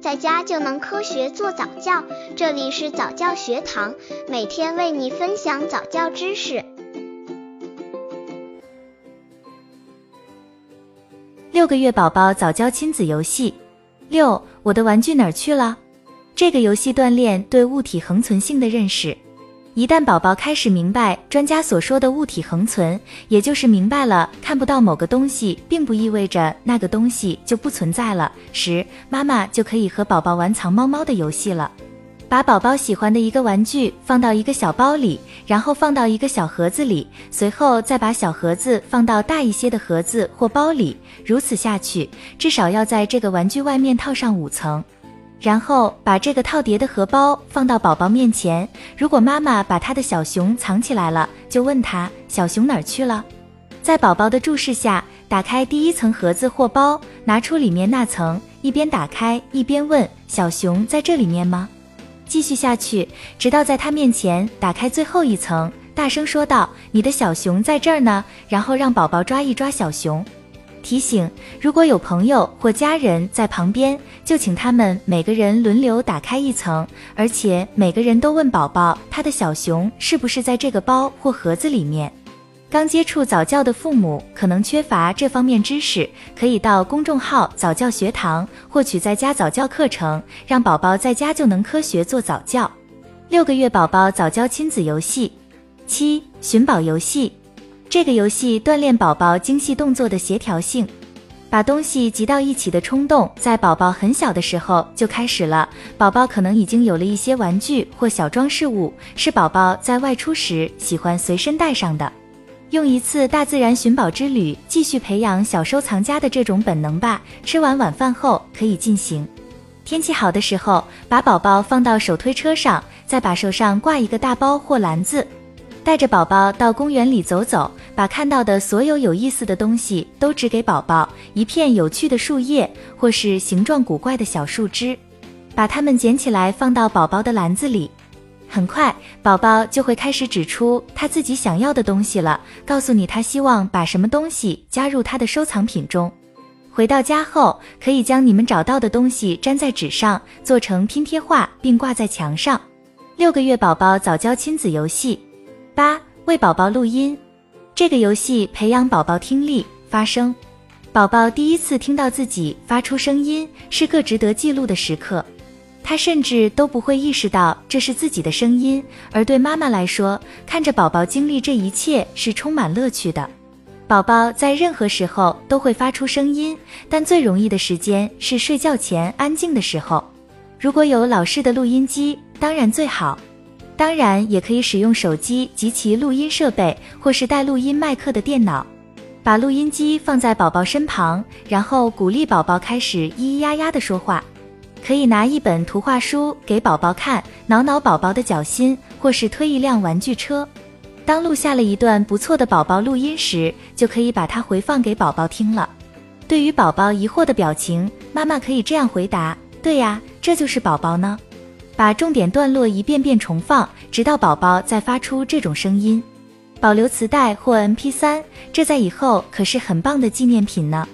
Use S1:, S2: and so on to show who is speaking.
S1: 在家就能科学做早教。这里是早教学堂，每天为你分享早教知识。
S2: 六个月宝宝早教亲子游戏六，我的玩具哪儿去了？这个游戏锻炼对物体恒存性的认识。一旦宝宝开始明白专家所说的物体恒存，也就是明白了看不到某个东西，并不意味着那个东西就不存在了时，妈妈就可以和宝宝玩藏猫猫的游戏了。把宝宝喜欢的一个玩具放到一个小包里，然后放到一个小盒子里，随后再把小盒子放到大一些的盒子或包里，如此下去，至少要在这个玩具外面套上五层。然后把这个套叠的荷包放到宝宝面前。如果妈妈把他的小熊藏起来了，就问他小熊哪儿去了。在宝宝的注视下，打开第一层盒子或包，拿出里面那层，一边打开一边问小熊在这里面吗？继续下去，直到在他面前打开最后一层，大声说道：“你的小熊在这儿呢。”然后让宝宝抓一抓小熊。提醒：如果有朋友或家人在旁边，就请他们每个人轮流打开一层，而且每个人都问宝宝他的小熊是不是在这个包或盒子里面。刚接触早教的父母可能缺乏这方面知识，可以到公众号早教学堂获取在家早教课程，让宝宝在家就能科学做早教。六个月宝宝早教亲子游戏七寻宝游戏。这个游戏锻炼宝宝精细动作的协调性，把东西集到一起的冲动，在宝宝很小的时候就开始了。宝宝可能已经有了一些玩具或小装饰物，是宝宝在外出时喜欢随身带上的。用一次大自然寻宝之旅，继续培养小收藏家的这种本能吧。吃完晚饭后可以进行。天气好的时候，把宝宝放到手推车上，在把手上挂一个大包或篮子。带着宝宝到公园里走走，把看到的所有有意思的东西都指给宝宝。一片有趣的树叶，或是形状古怪的小树枝，把它们捡起来放到宝宝的篮子里。很快，宝宝就会开始指出他自己想要的东西了，告诉你他希望把什么东西加入他的收藏品中。回到家后，可以将你们找到的东西粘在纸上，做成拼贴画，并挂在墙上。六个月宝宝早教亲子游戏。八为宝宝录音，这个游戏培养宝宝听力发声。宝宝第一次听到自己发出声音，是个值得记录的时刻。他甚至都不会意识到这是自己的声音，而对妈妈来说，看着宝宝经历这一切是充满乐趣的。宝宝在任何时候都会发出声音，但最容易的时间是睡觉前安静的时候。如果有老式的录音机，当然最好。当然，也可以使用手机及其录音设备，或是带录音麦克的电脑，把录音机放在宝宝身旁，然后鼓励宝宝开始咿咿呀呀的说话。可以拿一本图画书给宝宝看，挠挠宝宝的脚心，或是推一辆玩具车。当录下了一段不错的宝宝录音时，就可以把它回放给宝宝听了。对于宝宝疑惑的表情，妈妈可以这样回答：对呀，这就是宝宝呢。把重点段落一遍遍重放，直到宝宝再发出这种声音。保留磁带或 MP3，这在以后可是很棒的纪念品呢。